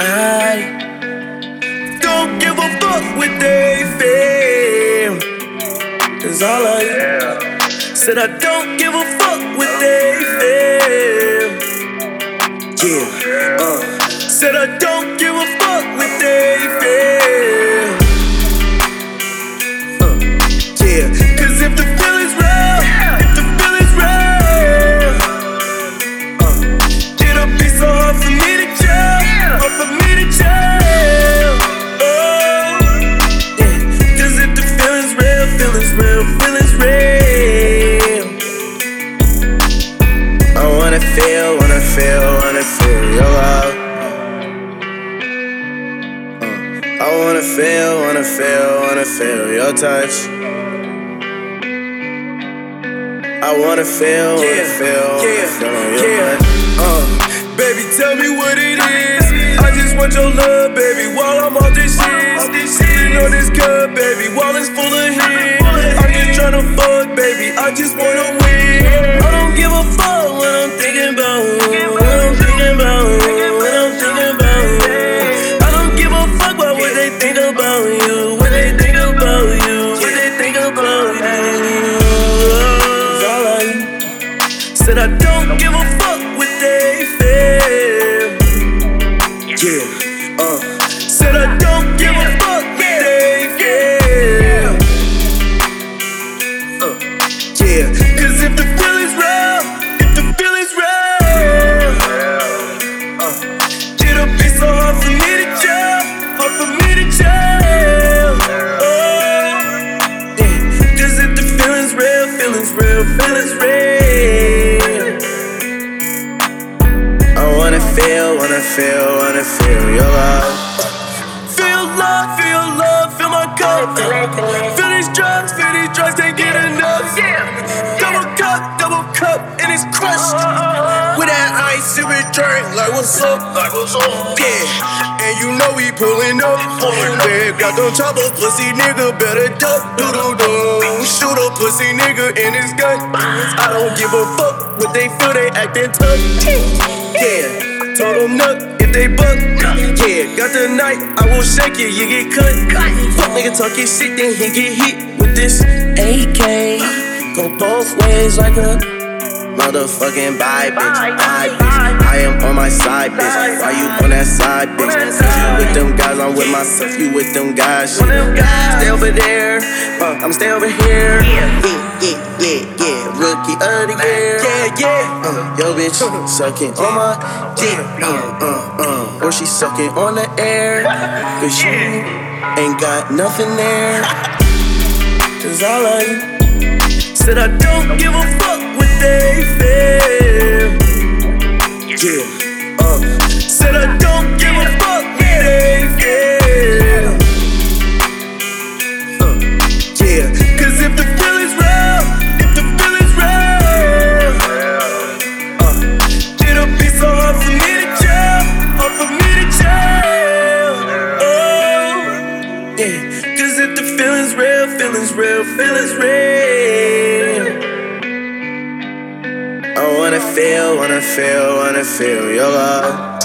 I don't give a fuck what they feel. Cause all I Yeah. said, I don't give a fuck what they feel. Yeah, uh, said, I don't give a fuck what they wanna feel, wanna feel, wanna feel your love. Uh, I wanna feel, wanna feel, wanna feel your touch. I wanna feel, wanna feel, wanna feel your yeah. Uh, baby, tell me what it is. I just want your love, baby, while I'm on this shit. Sitting on this cup, baby, while it's full of said I don't give a fuck what they feel. Yeah, uh, said I don't give a fuck what they feel. Uh, yeah, cause if the feeling's real, if the feeling's real, uh, it'll be so hard for me to chill, hard for me to chill. Oh, yeah, cause if the feeling's real, feeling's real, feeling's real. Feel, wanna feel, wanna feel your love. Feel love, feel love, feel my cup. Feel these drugs, feel these drugs, can't get enough. Double cup, double cup, and it's crushed. With that ice, it drink like what's up, like what's up. Yeah, and you know we pulling up. Yeah, got them trouble, pussy nigga, better duck, do do do. Shoot a pussy nigga in his gut. I don't give a fuck what they feel, they acting tough. Yeah, told them nut if they buck. Yeah, got the knife, I will shake it, you get cut. Fuck nigga talking shit, then he get hit with this AK. Go both ways like a motherfucking bye bitch. Bye bitch. I am on my side bitch. Why you on that side bitch? Cause you with them guys, I'm with myself. You with them guys. Shit. Stay over there, uh, I'm stay over here. Yeah, yeah, yeah, yeah. Rookie of the year. Yeah, yeah. Uh, yo, bitch, sucking on my dick. Uh, uh, uh. Or she sucking on the air. Cause you ain't got nothing there. Cause all I said I don't give a fuck what they feel. Yeah, real, feeling's real. I wanna feel, wanna feel, wanna feel your love.